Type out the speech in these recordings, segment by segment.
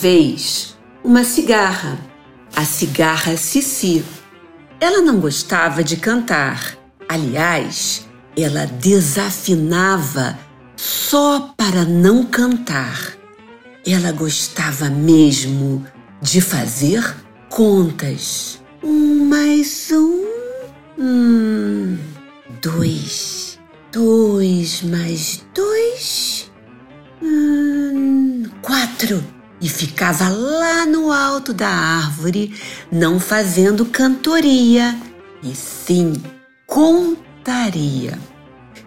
Vez uma cigarra, a cigarra Cici. Ela não gostava de cantar. Aliás, ela desafinava só para não cantar. Ela gostava mesmo de fazer contas. Um mais um. Hum, dois. Dois mais dois. Hum, quatro e ficava lá no alto da árvore, não fazendo cantoria, e sim contaria.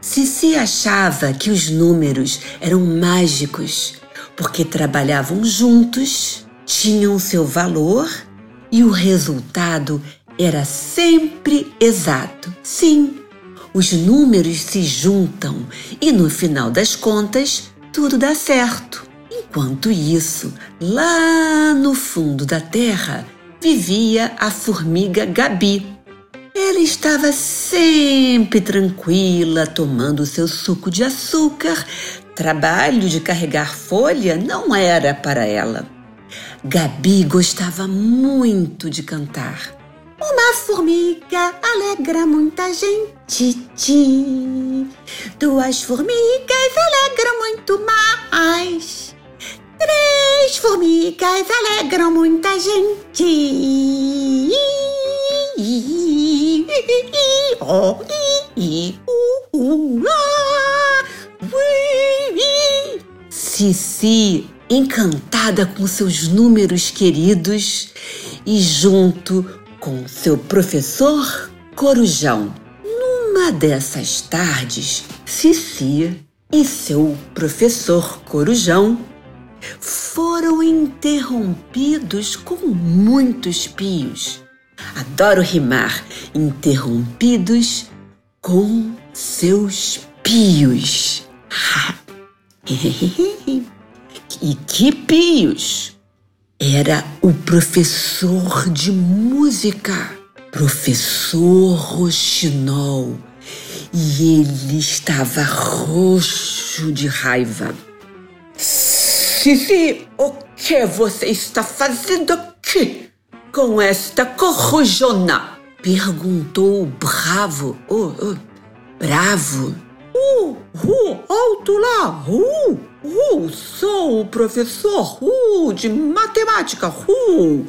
Cici achava que os números eram mágicos, porque trabalhavam juntos, tinham seu valor e o resultado era sempre exato. Sim, os números se juntam e no final das contas tudo dá certo. Enquanto isso, lá no fundo da terra, vivia a formiga Gabi. Ela estava sempre tranquila, tomando seu suco de açúcar. Trabalho de carregar folha não era para ela. Gabi gostava muito de cantar. Uma formiga alegra muita gente. Duas formigas alegram muito mais. Três formigas alegram muita gente. Cici, encantada com seus números queridos e junto com seu professor Corujão. Numa dessas tardes, Cici e seu professor Corujão foram interrompidos com muitos pios. Adoro rimar, interrompidos com seus pios. e que pios! Era o professor de música, professor Rochinol, e ele estava roxo de raiva. Fifi, o que você está fazendo aqui com esta corujona? Perguntou o bravo. Oh, oh, bravo. Uh, uh, alto lá. Uh, uh, sou o professor uh, de matemática. Uh.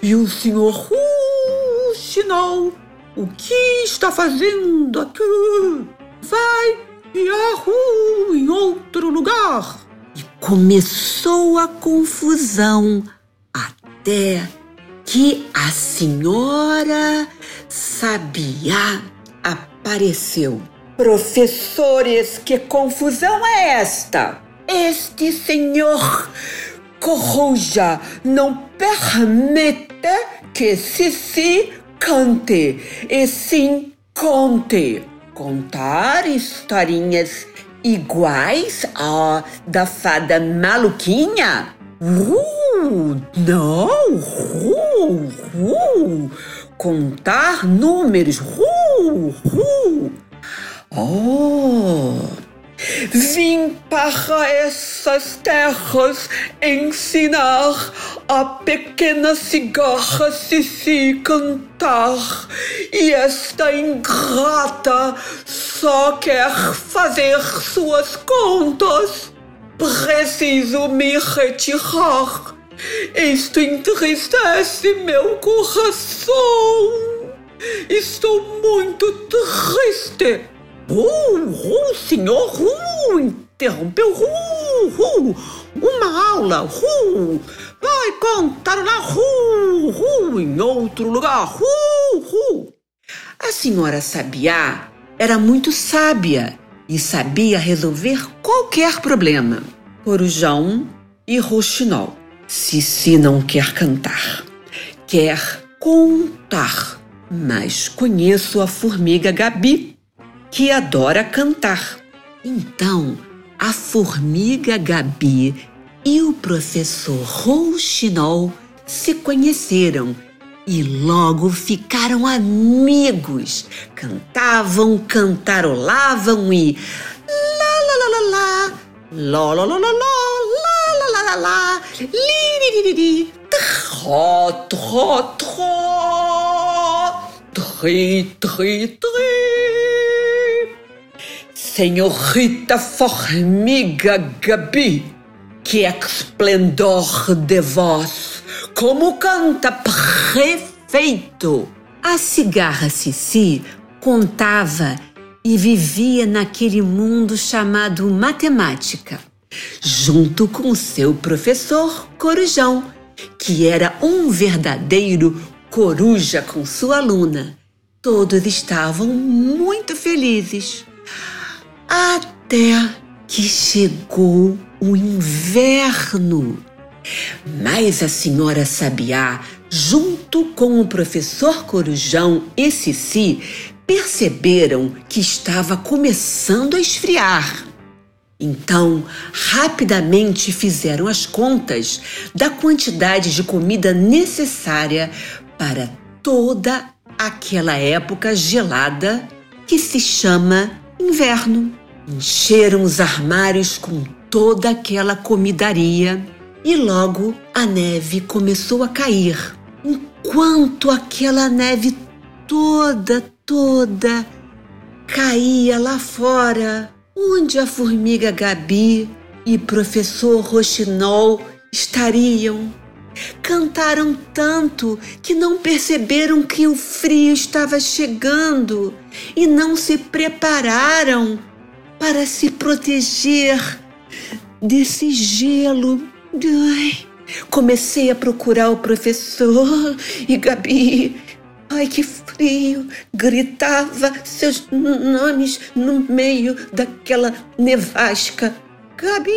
E o senhor uh, Chinol, o que está fazendo aqui? Vai e arru em outro lugar. Começou a confusão até que a senhora Sabiá apareceu. Professores, que confusão é esta? Este senhor Coruja não permite que Sissi cante, e sim conte. Contar historinhas iguais à da fada maluquinha? Uh, não! Uh, uh, contar números. Uh, uh. Oh! Vim para essas terras ensinar a pequena cigarra Cici cantar. E esta ingrata só quer fazer suas contas. Preciso me retirar. Isto entristece meu coração. Estou muito triste. Uh, uh, senhor, uh, interrompeu, uh, uh, uma aula, uh, vai contar lá, uh, uh, em outro lugar, uh, uh. A senhora Sabiá era muito sábia e sabia resolver qualquer problema. Corujão e Rouxinol. Cici não quer cantar, quer contar. Mas conheço a formiga Gabi, que adora cantar. Então, a formiga Gabi e o professor Rouxinol se conheceram e logo ficaram amigos. Cantavam, cantarolavam e lá lá lá lá lá, lá lá lá lá lá, lá lá lá li li li li, tró tró tró, tri tri tri. Senhorita Formiga Gabi, que esplendor de voz! Como canta prefeito! A cigarra Cici contava e vivia naquele mundo chamado matemática, junto com seu professor Corujão, que era um verdadeiro coruja com sua aluna. Todos estavam muito felizes. Até que chegou o inverno. Mas a senhora Sabiá, junto com o professor Corujão e Cici, perceberam que estava começando a esfriar. Então, rapidamente fizeram as contas da quantidade de comida necessária para toda aquela época gelada que se chama inverno. Encheram os armários com toda aquela comidaria e logo a neve começou a cair. Enquanto aquela neve toda, toda caía lá fora, onde a formiga Gabi e professor Rochinol estariam. Cantaram tanto que não perceberam que o frio estava chegando e não se prepararam para se proteger desse gelo. Ai, comecei a procurar o professor e Gabi. Ai, que frio! Gritava seus nomes no meio daquela nevasca. Gabi!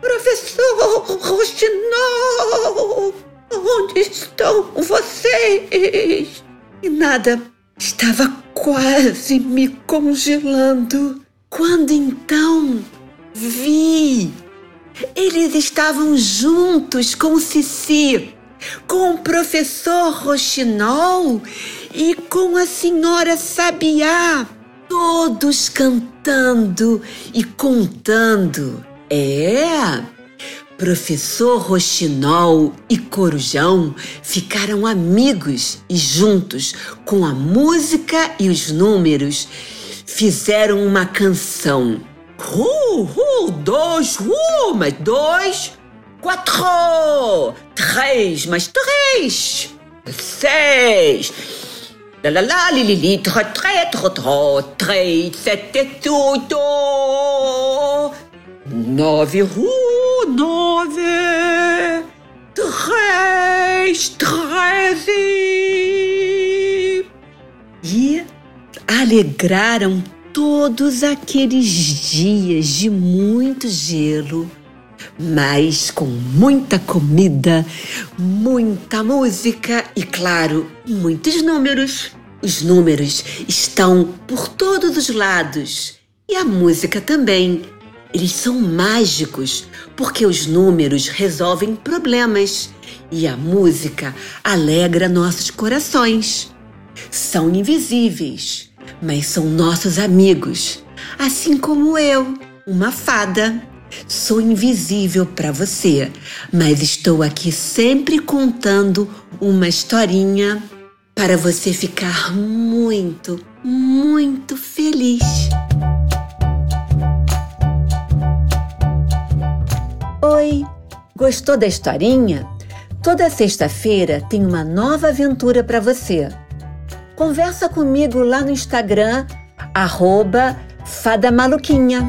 Professor Rochinol! Onde estão vocês? E nada, estava quase me congelando. Quando então vi, eles estavam juntos com Cici, com o professor Rochinol e com a senhora Sabiá, todos cantando e contando. É, Professor Rochinol e Corujão ficaram amigos e juntos, com a música e os números, fizeram uma canção. Uh, uh, dois, uh, mais dois, quatro, três, mais três, seis. La la la, li li li, tre, tre, tre, tre, três, sete, tudo. Nove, uh, nove, três, treze. E alegraram todos aqueles dias de muito gelo, mas com muita comida, muita música e, claro, muitos números. Os números estão por todos os lados e a música também. Eles são mágicos porque os números resolvem problemas e a música alegra nossos corações. São invisíveis, mas são nossos amigos, assim como eu, uma fada. Sou invisível para você, mas estou aqui sempre contando uma historinha para você ficar muito, muito feliz. Oi, gostou da historinha? Toda sexta-feira tem uma nova aventura para você. Conversa comigo lá no Instagram, arroba Fada Maluquinha.